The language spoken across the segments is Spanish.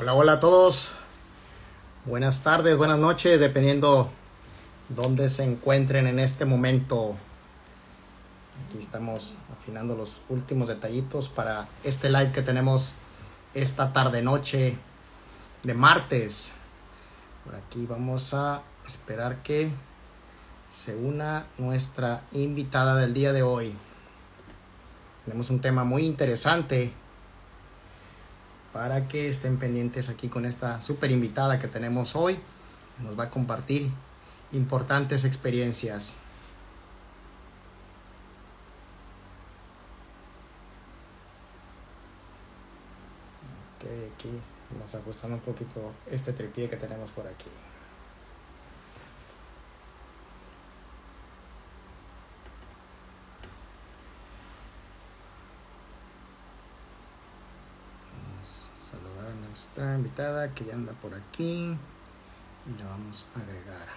Hola, hola a todos. Buenas tardes, buenas noches, dependiendo dónde se encuentren en este momento. Aquí estamos afinando los últimos detallitos para este live que tenemos esta tarde noche de martes. Por aquí vamos a esperar que se una nuestra invitada del día de hoy. Tenemos un tema muy interesante para que estén pendientes aquí con esta super invitada que tenemos hoy. Nos va a compartir importantes experiencias. Ok, aquí vamos ajustando un poquito este tripié que tenemos por aquí. Nuestra invitada que ya anda por aquí y la vamos a agregar.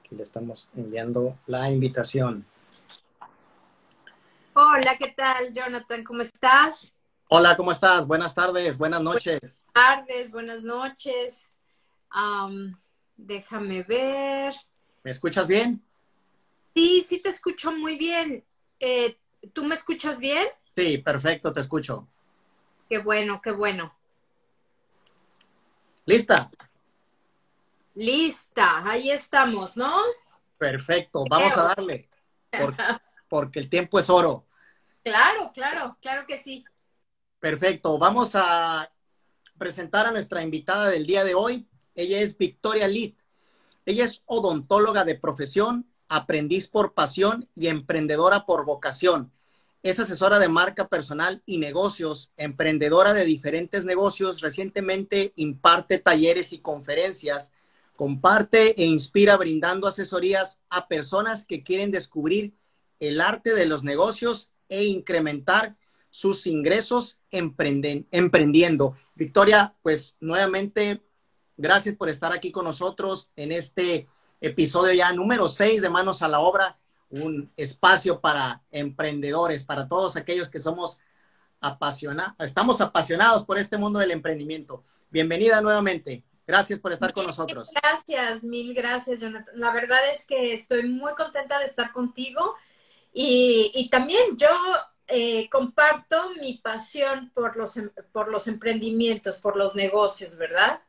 Aquí le estamos enviando la invitación. Hola, ¿qué tal, Jonathan? ¿Cómo estás? Hola, ¿cómo estás? Buenas tardes, buenas noches. Buenas tardes, buenas noches. déjame ver. ¿Me escuchas bien? Sí, sí te escucho muy bien. Eh, ¿Tú me escuchas bien? Sí, perfecto, te escucho. Qué bueno, qué bueno. ¿Lista? Lista, ahí estamos, ¿no? Perfecto, vamos a darle, porque, el tiempo es oro. Claro, claro, claro que sí. Perfecto, vamos a presentar a nuestra invitada del día de hoy. Ella es Victoria Litt. Ella es odontóloga de profesión, aprendiz por pasión y emprendedora por vocación. Es asesora de marca personal y negocios, emprendedora de diferentes negocios. Recientemente imparte talleres y conferencias. Comparte e inspira brindando asesorías a personas que quieren descubrir el arte de los negocios e incrementar sus ingresos emprendiendo. Victoria, pues nuevamente, gracias por estar aquí con nosotros en este episodio ya número 6 de Manos a la Obra, un espacio para emprendedores, para todos aquellos que somos apasionados, estamos apasionados por este mundo del emprendimiento. Bienvenida nuevamente. Gracias por estar con nosotros. Gracias, mil gracias, Jonathan. La verdad es que estoy muy contenta de estar contigo y, también yo eh, comparto mi pasión por los, em, por los emprendimientos, por los negocios, ¿verdad?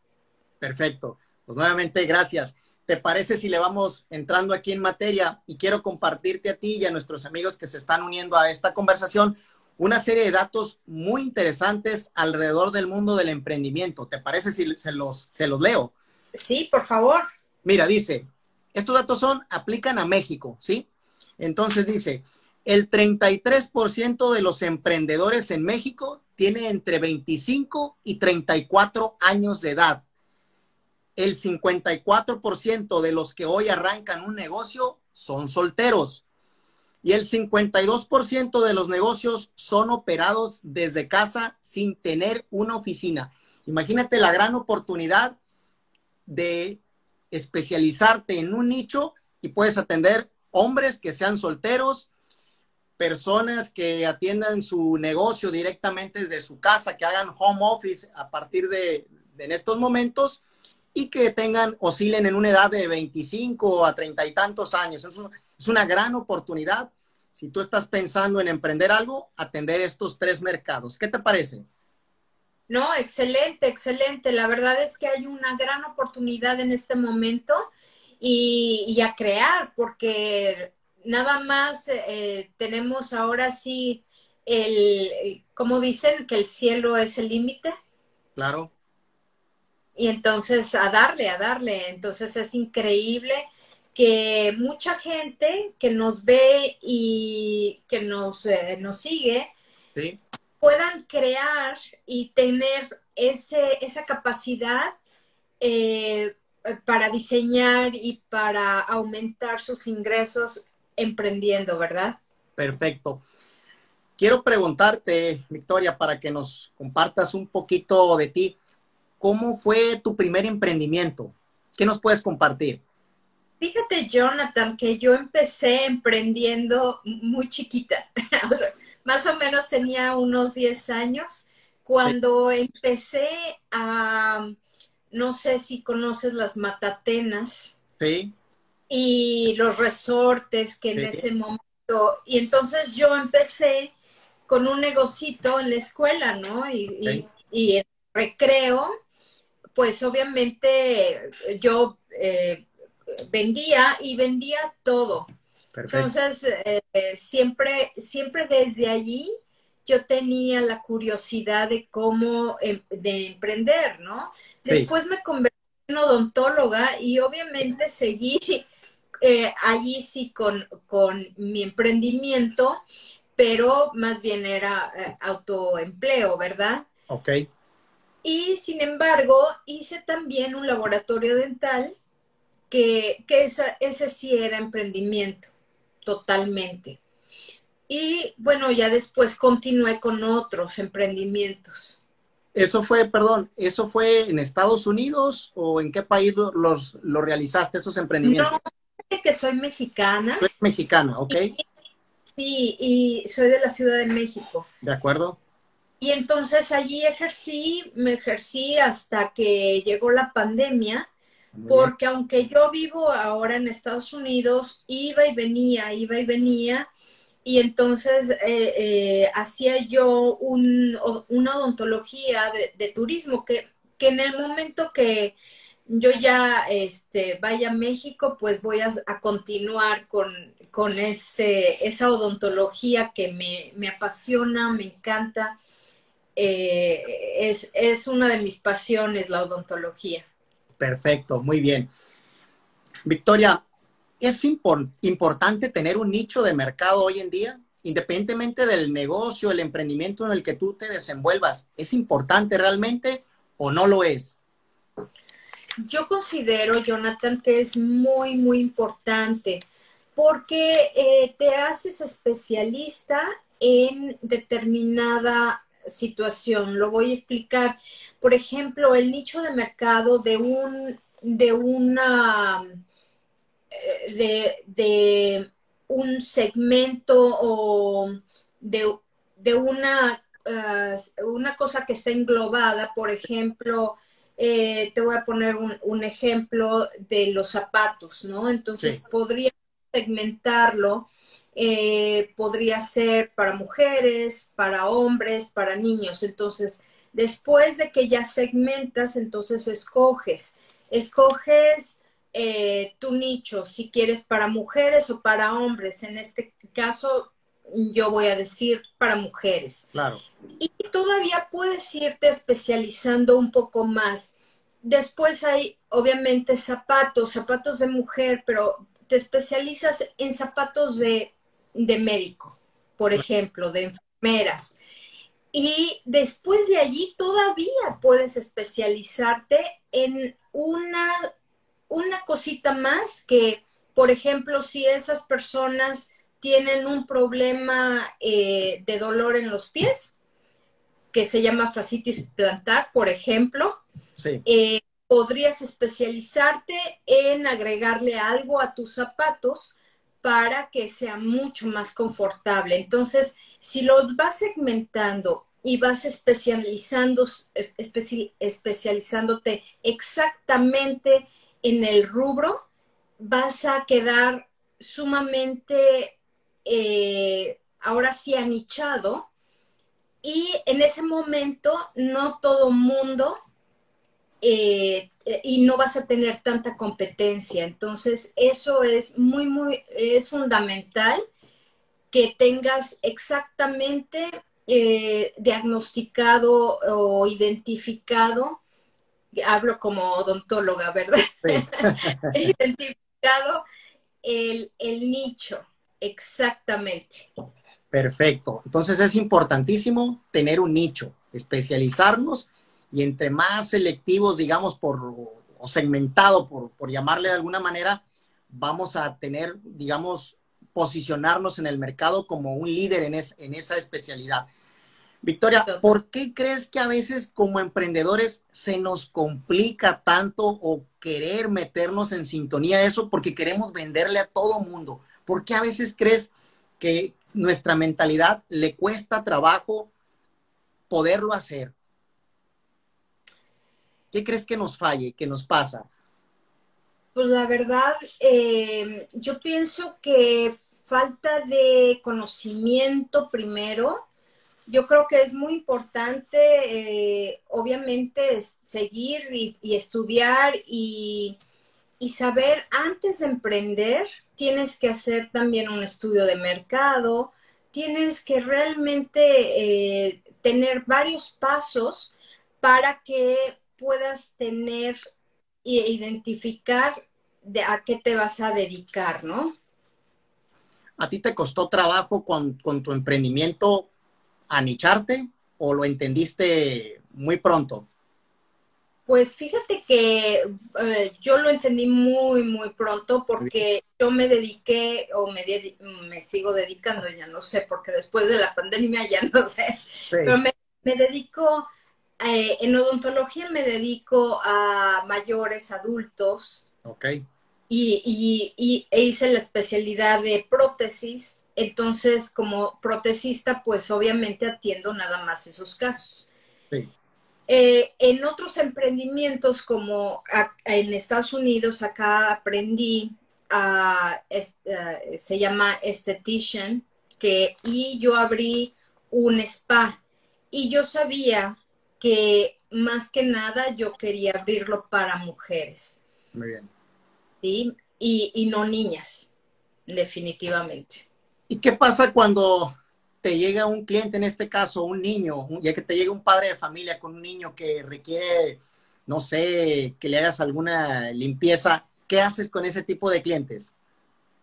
Perfecto. Pues nuevamente, gracias. ¿Te parece si le vamos entrando aquí en materia? Y quiero compartirte a ti y a nuestros amigos que se están uniendo a esta conversación una serie de datos muy interesantes alrededor del mundo del emprendimiento. ¿Te parece si se los, se los leo? Sí, por favor. Mira, dice, estos datos son, aplican a México, ¿sí? Entonces dice, el 33% de los emprendedores en México tiene entre 25 y 34 años de edad el 54% de los que hoy arrancan un negocio son solteros y el 52% de los negocios son operados desde casa sin tener una oficina. Imagínate la gran oportunidad de especializarte en un nicho y puedes atender hombres que sean solteros, personas que atiendan su negocio directamente desde su casa, que hagan home office a partir de, en estos momentos y que tengan, oscilen en una edad de 25 a 30 y tantos años. Es, es una gran oportunidad. Si tú estás pensando en emprender algo, atender estos tres mercados. ¿Qué te parece? No, excelente, excelente. La verdad es que hay una gran oportunidad en este momento y, a crear, porque nada más eh, tenemos ahora sí el, como dicen, que el cielo es el límite. Claro. Y entonces a darle, a darle. Entonces es increíble que mucha gente que nos ve y que nos, eh, nos sigue puedan crear y tener ese, esa capacidad eh, para diseñar y para aumentar sus ingresos emprendiendo, ¿verdad? Perfecto. Quiero preguntarte, Victoria, para que nos compartas un poquito de ti. ¿Cómo fue tu primer emprendimiento? ¿Qué nos puedes compartir? Fíjate, Jonathan, que yo empecé emprendiendo muy chiquita. más o menos tenía unos 10 años cuando empecé a, no sé si conoces las matatenas. Sí. Y los resortes que en ese momento, y entonces yo empecé con un negocito en la escuela, ¿no? Y, y, en recreo, pues obviamente yo eh, vendía y vendía todo. Entonces, eh, siempre, siempre desde allí yo tenía la curiosidad de cómo, em, de emprender, ¿no? Después me convertí en odontóloga y obviamente seguí eh, allí sí con, con, mi emprendimiento, pero más bien era eh, autoempleo, ¿verdad? Ok. Y sin embargo, hice también un laboratorio dental que, que ese sí era emprendimiento, totalmente. Y bueno, ya después continué con otros emprendimientos. Eso fue, perdón, ¿eso fue en Estados Unidos o en qué país los, lo realizaste, esos emprendimientos? No, que soy mexicana. Soy mexicana, ok. sí, y soy de la Ciudad de México. De acuerdo. Y entonces allí ejercí, me ejercí hasta que llegó la pandemia, porque aunque yo vivo ahora en Estados Unidos, iba y venía, iba y venía, y entonces eh, eh, hacía yo un, una odontología de, turismo que, que, en el momento que yo ya este, vaya a México, pues voy a, continuar con, con ese, esa odontología que me, me apasiona, me encanta. Eh, es, es una de mis pasiones, la odontología. Perfecto, muy bien. Victoria, es importante tener un nicho de mercado hoy en día, independientemente del negocio, el emprendimiento en el que tú te desenvuelvas. ¿Es importante realmente o no lo es? Yo considero, Jonathan, que es muy, muy importante porque eh, te haces especialista en determinada situación. Lo voy a explicar. Por ejemplo, el nicho de mercado de un de una de, un segmento o de, una, eh, una cosa que está englobada, por ejemplo, eh, te voy a poner un, ejemplo de los zapatos, ¿no? Entonces podría segmentarlo, eh, podría ser para mujeres, para hombres, para niños. Entonces, después de que ya segmentas, entonces escoges, escoges eh, tu nicho, si quieres para mujeres o para hombres. En este caso, yo voy a decir para mujeres. Claro. Y todavía puedes irte especializando un poco más. Después hay, obviamente, zapatos, zapatos de mujer, pero te especializas en zapatos de, de médico, por ejemplo, de enfermeras. Y después de allí todavía puedes especializarte en una una cosita más que, por ejemplo, si esas personas tienen un problema eh, de dolor en los pies, que se llama fascitis plantar, por ejemplo, eh, podrías especializarte en agregarle algo a tus zapatos para que sea mucho más confortable. Entonces, si los vas segmentando y vas especializándote exactamente en el rubro, vas a quedar sumamente, eh, ahora sí, anichado. Y en ese momento no todo mundo eh, y no vas a tener tanta competencia. Entonces, eso es muy, muy, es fundamental que tengas exactamente eh, diagnosticado o identificado hablo como odontóloga, ¿verdad? Identificado el, nicho, exactamente. Perfecto. Entonces es importantísimo tener un nicho, especializarnos y entre más selectivos, digamos, por, o segmentado, por, por llamarle de alguna manera, vamos a tener, digamos, posicionarnos en el mercado como un líder en, en esa especialidad. Victoria, ¿por qué crees que a veces como emprendedores se nos complica tanto o querer meternos en sintonía de eso porque queremos venderle a todo mundo? ¿Por qué a veces crees que nuestra mentalidad le cuesta trabajo poderlo hacer. ¿Qué crees que nos falle, que nos pasa? Pues la verdad, eh, yo pienso que falta de conocimiento primero. Yo creo que es muy importante, eh, obviamente, seguir y, estudiar y, y, saber antes de emprender. Tienes que hacer también un estudio de mercado. Tienes que realmente eh, tener varios pasos para que puedas tener e identificar de a qué te vas a dedicar, ¿no? ¿A ti te costó trabajo con, tu emprendimiento anicharte o lo entendiste muy pronto? Pues fíjate que eh, yo lo entendí muy, muy pronto porque yo me dediqué o me, me, sigo dedicando, ya no sé, porque después de la pandemia ya no sé, pero me, me dedico, eh, en odontología me dedico a mayores adultos. Ok y, e hice la especialidad de prótesis. Entonces, como protesista, pues obviamente atiendo nada más esos casos. Eh, en otros emprendimientos, como en Estados Unidos, acá aprendí a, se llama Esthetician, que, y yo abrí un spa. Y yo sabía que más que nada yo quería abrirlo para mujeres. Muy bien. ¿sí? Y, no niñas, definitivamente. ¿Y qué pasa cuando te llega un cliente, en este caso un niño, ya que te llega un padre de familia con un niño que requiere, no sé, que le hagas alguna limpieza? ¿Qué haces con ese tipo de clientes?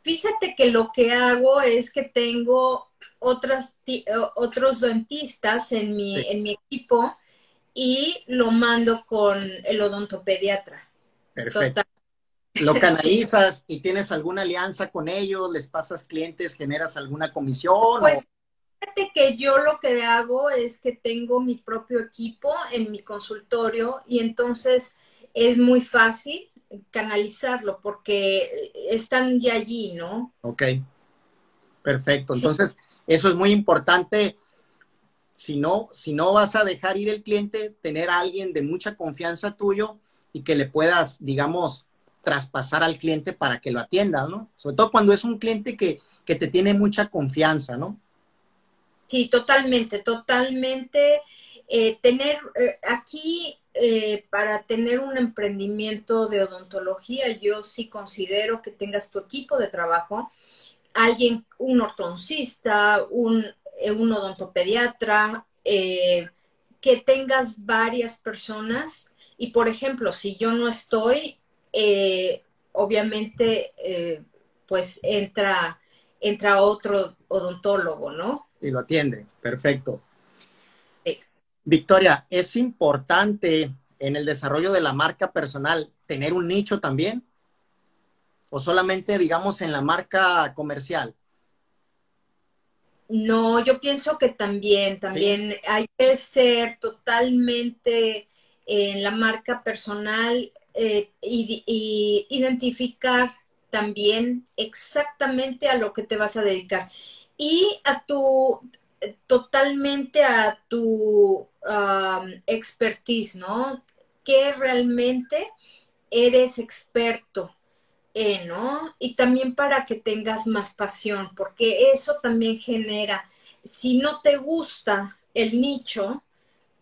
Fíjate que lo que hago es que tengo otras, otros dentistas en mi, en mi equipo y lo mando con el odontopediatra. Perfecto lo canalizas y tienes alguna alianza con ellos, les pasas clientes, generas alguna comisión. Pues fíjate que yo lo que hago es que tengo mi propio equipo en mi consultorio y entonces es muy fácil canalizarlo porque están ya allí, ¿no? Ok, perfecto. Entonces, eso es muy importante. Si no, si no vas a dejar ir el cliente, tener a alguien de mucha confianza tuyo y que le puedas, digamos, traspasar al cliente para que lo atienda, ¿no? Sobre todo cuando es un cliente que, te tiene mucha confianza, ¿no? Sí, totalmente, totalmente. Eh, tener eh, aquí, eh, para tener un emprendimiento de odontología, yo sí considero que tengas tu equipo de trabajo, alguien, un ortoncista, un, un odontopediatra, que tengas varias personas. Y por ejemplo, si yo no estoy, eh, obviamente, eh, pues entra, entra otro odontólogo, ¿no? Y lo atiende, perfecto. Victoria, ¿es importante en el desarrollo de la marca personal tener un nicho también? ¿O solamente, digamos, en la marca comercial? No, yo pienso que también, también hay que ser totalmente en la marca personal eh, y, identificar también exactamente a lo que te vas a dedicar. Y a tu totalmente a tu expertise, ¿no? Que realmente eres experto, ¿no? Y también para que tengas más pasión, porque eso también genera, si no te gusta el nicho,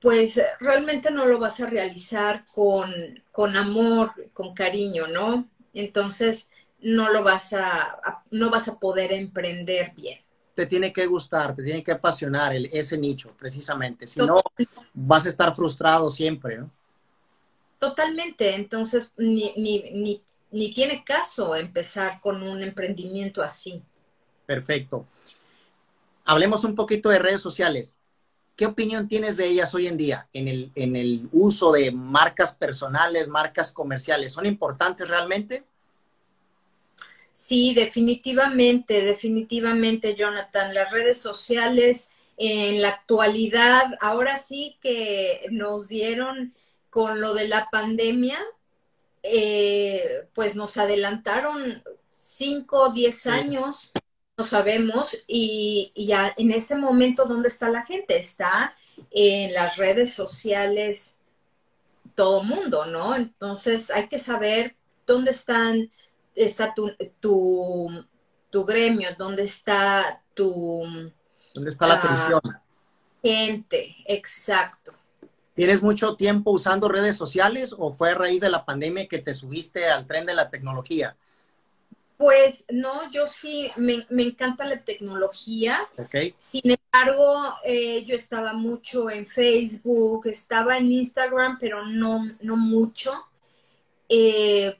pues realmente no lo vas a realizar con, amor, con cariño, ¿no? Entonces no lo vas a, no vas a poder emprender bien. Te tiene que gustar, te tiene que apasionar el, ese nicho, precisamente. Si no, vas a estar frustrado siempre, ¿no? Totalmente. Entonces, ni, ni, ni tiene caso empezar con un emprendimiento así. Perfecto. Hablemos un poquito de redes sociales. ¿Qué opinión tienes de ellas hoy en día en el, en el uso de marcas personales, marcas comerciales? ¿Son importantes realmente? Sí, definitivamente, definitivamente, Jonathan. Las redes sociales en la actualidad, ahora sí que nos dieron con lo de la pandemia, eh, pues nos adelantaron cinco o diez años no sabemos y, ya en este momento, ¿dónde está la gente? Está en las redes sociales todo mundo, ¿no? Entonces hay que saber dónde están, está tu, tu, gremio, dónde está tu... ¿Dónde está la ah, atención? Gente, exacto. ¿Tienes mucho tiempo usando redes sociales o fue a raíz de la pandemia que te subiste al tren de la tecnología? Pues no, yo sí, me, encanta la tecnología. Sin embargo, eh, yo estaba mucho en Facebook, estaba en Instagram, pero no, no mucho. Eh,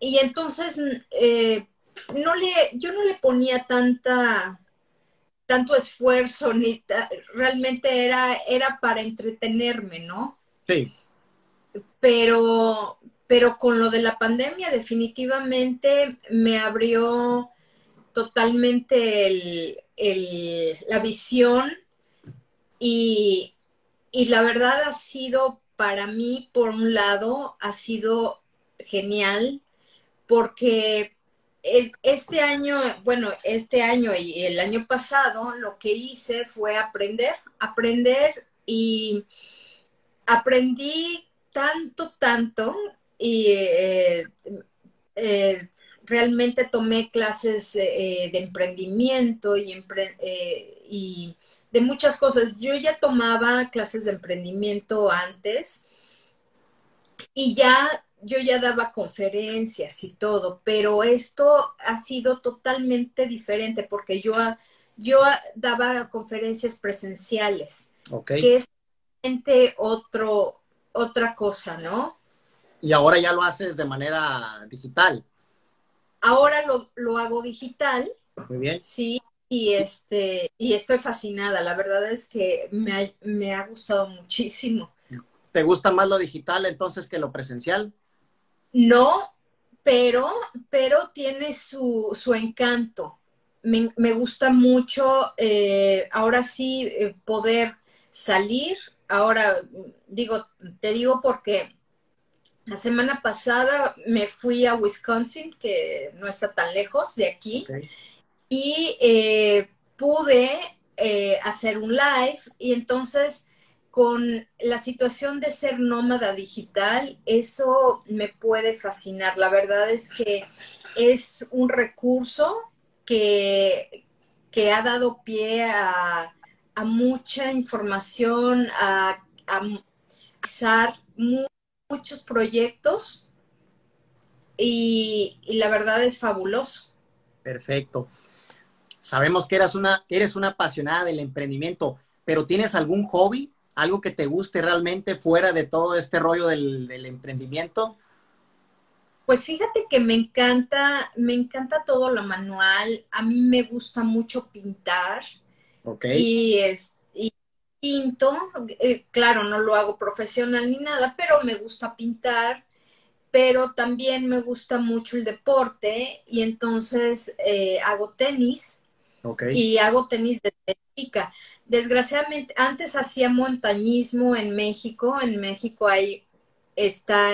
y entonces, eh, no le, yo no le ponía tanta, tanto esfuerzo, ni realmente era, era para entretenerme, ¿no? Sí. Pero, pero con lo de la pandemia definitivamente me abrió totalmente la visión y, la verdad ha sido para mí, por un lado, ha sido genial porque este año, bueno, este año y el año pasado lo que hice fue aprender, aprender y aprendí tanto, tanto y eh, eh, realmente tomé clases eh, de emprendimiento y, y, de muchas cosas. Yo ya tomaba clases de emprendimiento antes y ya yo ya daba conferencias y todo, pero esto ha sido totalmente diferente porque yo, yo daba conferencias presenciales, que es otro, otra cosa, ¿no? Y ahora ya lo haces de manera digital. Ahora lo, hago digital. Muy bien. Sí, y este, y estoy fascinada. La verdad es que me ha, gustado muchísimo. ¿Te gusta más lo digital entonces que lo presencial? No, pero, pero tiene su, encanto. Me, gusta mucho eh, ahora sí eh, poder salir. Ahora digo, te digo porque la semana pasada me fui a Wisconsin, que no está tan lejos de aquí, y eh, pude eh, hacer un live y entonces con la situación de ser nómada digital, eso me puede fascinar. La verdad es que es un recurso que, que ha dado pie a, mucha información, a, a, a muchos proyectos y, la verdad es fabuloso. Perfecto. Sabemos que eres una, eres una apasionada del emprendimiento, pero ¿tienes algún hobby? ¿Algo que te guste realmente fuera de todo este rollo del, emprendimiento? Pues fíjate que me encanta, me encanta todo lo manual. A mí me gusta mucho pintar. Ok. Y, es, pinto, eh, claro, no lo hago profesional ni nada, pero me gusta pintar, pero también me gusta mucho el deporte y entonces eh, hago tenis y hago tenis de chica. Desgraciadamente, antes hacía montañismo en México, en México hay está,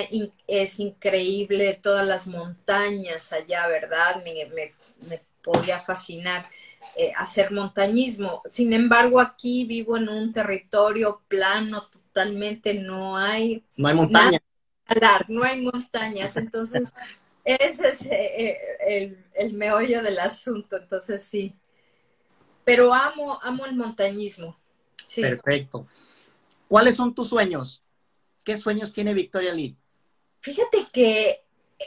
es increíble todas las montañas allá, ¿verdad? Me, me, me podía fascinar. Eh, hacer montañismo. Sin embargo, aquí vivo en un territorio plano, totalmente no hay... No hay montañas. No hay montañas. Entonces, ese es eh, eh, el, meollo del asunto. Entonces, sí. Pero amo, amo el montañismo. Perfecto. ¿Cuáles son tus sueños? ¿Qué sueños tiene Victoria Lee? Fíjate que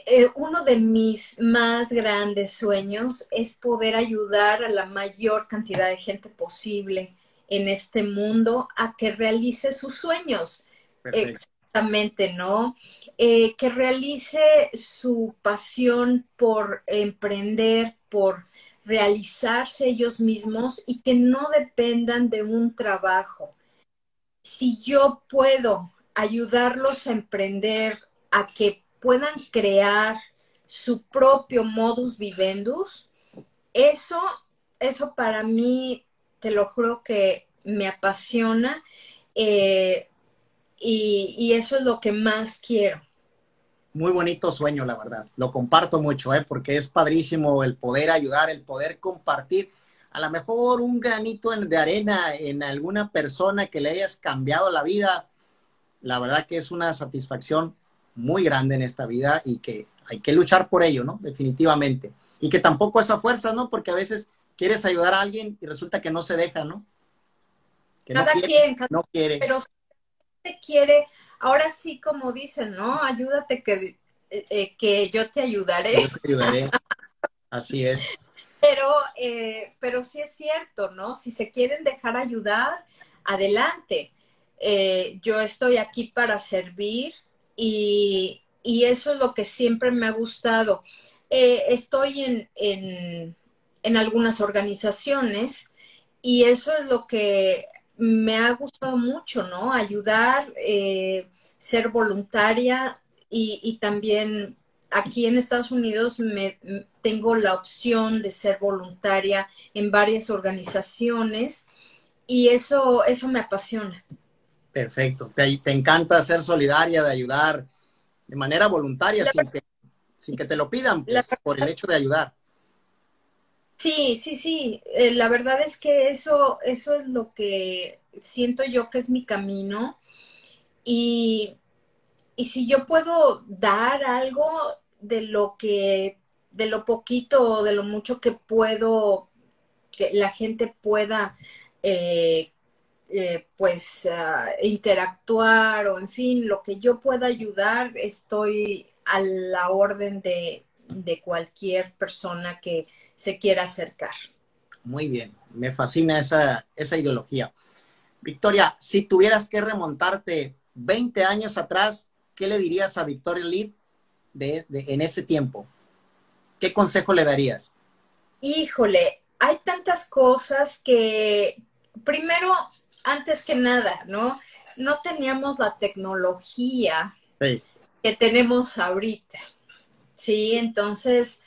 eh, uno de mis más grandes sueños es poder ayudar a la mayor cantidad de gente posible en este mundo a que realice sus sueños. Exactamente, ¿no? Eh, que realice su pasión por emprender, por realizarse ellos mismos y que no dependan de un trabajo. Si yo puedo ayudarlos a emprender, a que puedan crear su propio modus vivendus, eso, eso para mí, te lo juro que me apasiona eh, y, eso es lo que más quiero. Muy bonito sueño, la verdad. Lo comparto mucho, ¿eh? porque es padrísimo el poder ayudar, el poder compartir. A lo mejor un granito de arena en alguna persona que le hayas cambiado la vida. La verdad que es una satisfacción muy grande en esta vida y que hay que luchar por ello, ¿no? Definitivamente. Y que tampoco esa fuerza, ¿no? Porque a veces quieres ayudar a alguien y resulta que no se deja, ¿no? Que cada no quiere, quien, no quiere. Pero te quiere, ahora sí como dicen, ¿no? Ayúdate que, eh, eh, que yo te ayudaré. Yo te ayudaré. Así es. Pero, eh, pero sí es cierto, ¿no? Si se quieren dejar ayudar, adelante. yo estoy aquí para servir y, y, eso es lo que siempre me ha gustado. estoy en, en, en algunas organizaciones y eso es lo que me ha gustado mucho, ¿no? Ayudar, eh, ser voluntaria y, también aquí en Estados Unidos me, tengo la opción de ser voluntaria en varias organizaciones y eso, eso me apasiona. Perfecto. Te, te encanta ser solidaria, de ayudar de manera voluntaria sin que, sin que te lo pidan, pues, por el hecho de ayudar. Sí, sí, sí. Eh, la verdad es que eso, eso es lo que siento yo que es mi camino. Y, y si yo puedo dar algo de lo que, de lo poquito o de lo mucho que puedo, que la gente pueda, eh, eh, pues, ah, interactuar o en fin, lo que yo pueda ayudar, estoy a la orden de, de cualquier persona que se quiera acercar. Muy bien, me fascina esa, esa ideología. Victoria, si tuvieras que remontarte 20 años atrás, ¿qué le dirías a Victoria Lead de, en ese tiempo? ¿Qué consejo le darías? Híjole, hay tantas cosas que, primero, antes que nada, ¿no? No teníamos la tecnología que tenemos ahorita. Sí, entonces,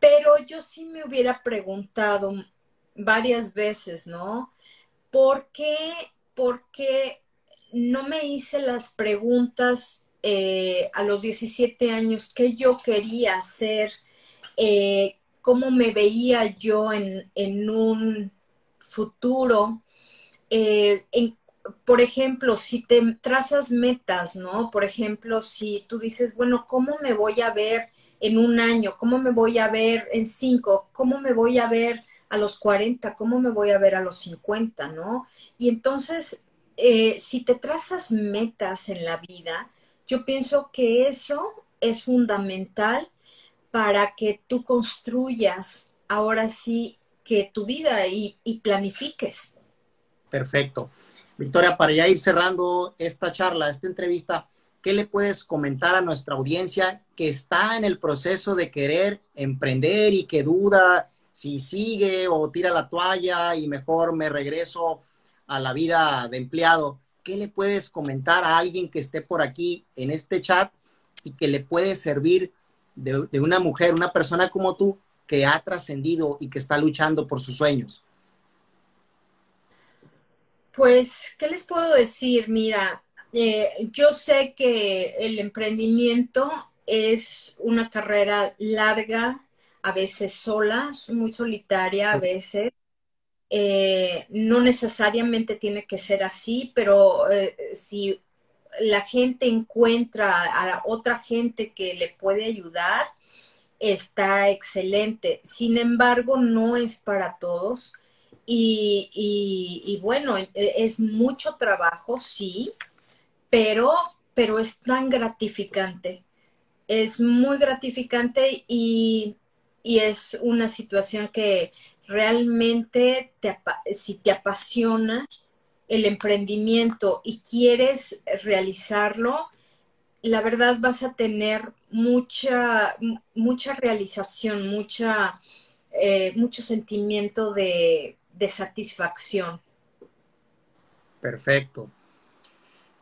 pero yo sí me hubiera preguntado varias veces, ¿no? ¿Por qué, por qué no me hice las preguntas eh, a los 17 años qué yo quería hacer, eh, cómo me veía yo en, en un futuro, eh, por ejemplo, si te trazas metas, ¿no? Por ejemplo, si tú dices, bueno, ¿cómo me voy a ver en un año? ¿Cómo me voy a ver en cinco? ¿Cómo me voy a ver a los 40? ¿Cómo me voy a ver a los 50? ¿No? Y entonces, eh, si te trazas metas en la vida, yo pienso que eso es fundamental para que tú construyas ahora sí que tu vida y, y planifiques. Perfecto. Victoria, para ya ir cerrando esta charla, esta entrevista, ¿qué le puedes comentar a nuestra audiencia que está en el proceso de querer emprender y que duda si sigue o tira la toalla y mejor me regreso a la vida de empleado? ¿Qué le puedes comentar a alguien que esté por aquí en este chat y que le puede servir de, una mujer, una persona como tú que ha trascendido y que está luchando por sus sueños? Pues, ¿qué les puedo decir? Mira, eh, yo sé que el emprendimiento es una carrera larga, a veces sola, muy solitaria a veces. Eh, no necesariamente tiene que ser así, pero eh, si la gente encuentra a otra gente que le puede ayudar, está excelente. Sin embargo, no es para todos. Y, bueno, e, es mucho trabajo, sí, pero, pero es tan gratificante. Es muy gratificante y, es una situación que realmente te, si te apasiona el emprendimiento y quieres realizarlo, la verdad vas a tener mucha, mucha realización, mucha, eh, mucho sentimiento de, de satisfacción. Perfecto.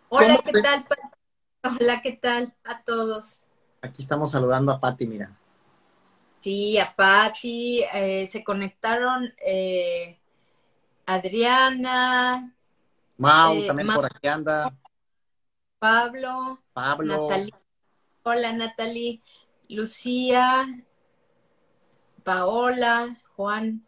Hola, ¿qué tal? Hola, ¿qué tal a todos? Aquí estamos saludando a Patti, mira. Sí, a Patti, eh, se conectaron eh, Adriana. Mau, eh, también por aquí anda. Pablo. Pablo. Hola, Natalie. Lucía, Paola, Juan.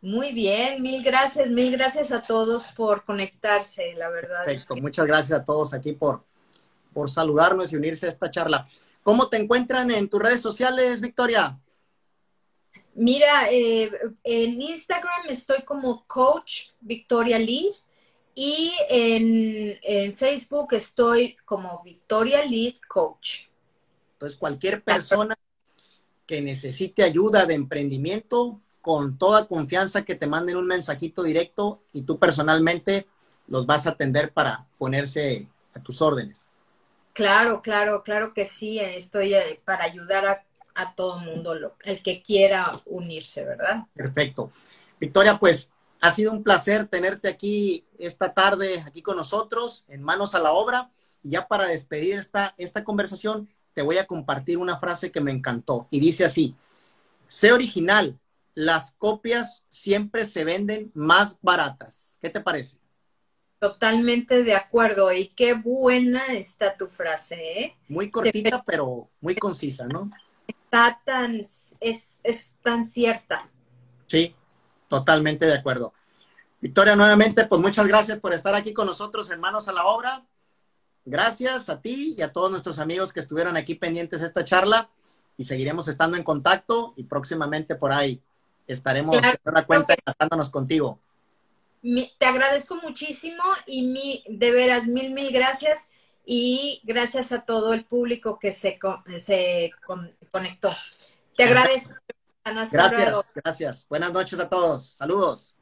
Muy bien, mil gracias, mil gracias a todos por conectarse, la verdad. Perfecto, muchas gracias a todos aquí por, por saludarnos y unirse a esta charla. ¿Cómo te encuentran en tus redes sociales, Victoria? Mira, eh, en Instagram estoy como Coach Victoria Lead y en, en Facebook estoy como Victoria Lead Coach. Entonces, cualquier persona que necesite ayuda de emprendimiento, con toda confianza que te manden un mensajito directo y tú personalmente los vas a atender para ponerse a tus órdenes. Claro, claro, claro que sí. Estoy eh, para ayudar a, a todo mundo, el que quiera unirse, ¿verdad? Perfecto. Victoria, pues ha sido un placer tenerte aquí esta tarde, aquí con nosotros, en manos a la obra. Y ya para despedir esta, esta conversación, te voy a compartir una frase que me encantó. Y dice así, sé original, las copias siempre se venden más baratas. ¿Qué te parece? Totalmente de acuerdo. Y qué buena está tu frase, ¿eh? Muy cortita, pero muy concisa, ¿no? Está tan, es, es tan cierta. Sí, totalmente de acuerdo. Victoria, nuevamente, pues muchas gracias por estar aquí con nosotros en Manos a la Obra. Gracias a ti y a todos nuestros amigos que estuvieron aquí pendientes de esta charla y seguiremos estando en contacto y próximamente por ahí estaremos claro, la cuenta gastándonos contigo te agradezco muchísimo y mi, de veras, mil, mil gracias y gracias a todo el público que se, se conectó. Te agradezco. Hasta gracias, luego. gracias. Buenas noches a todos. Saludos.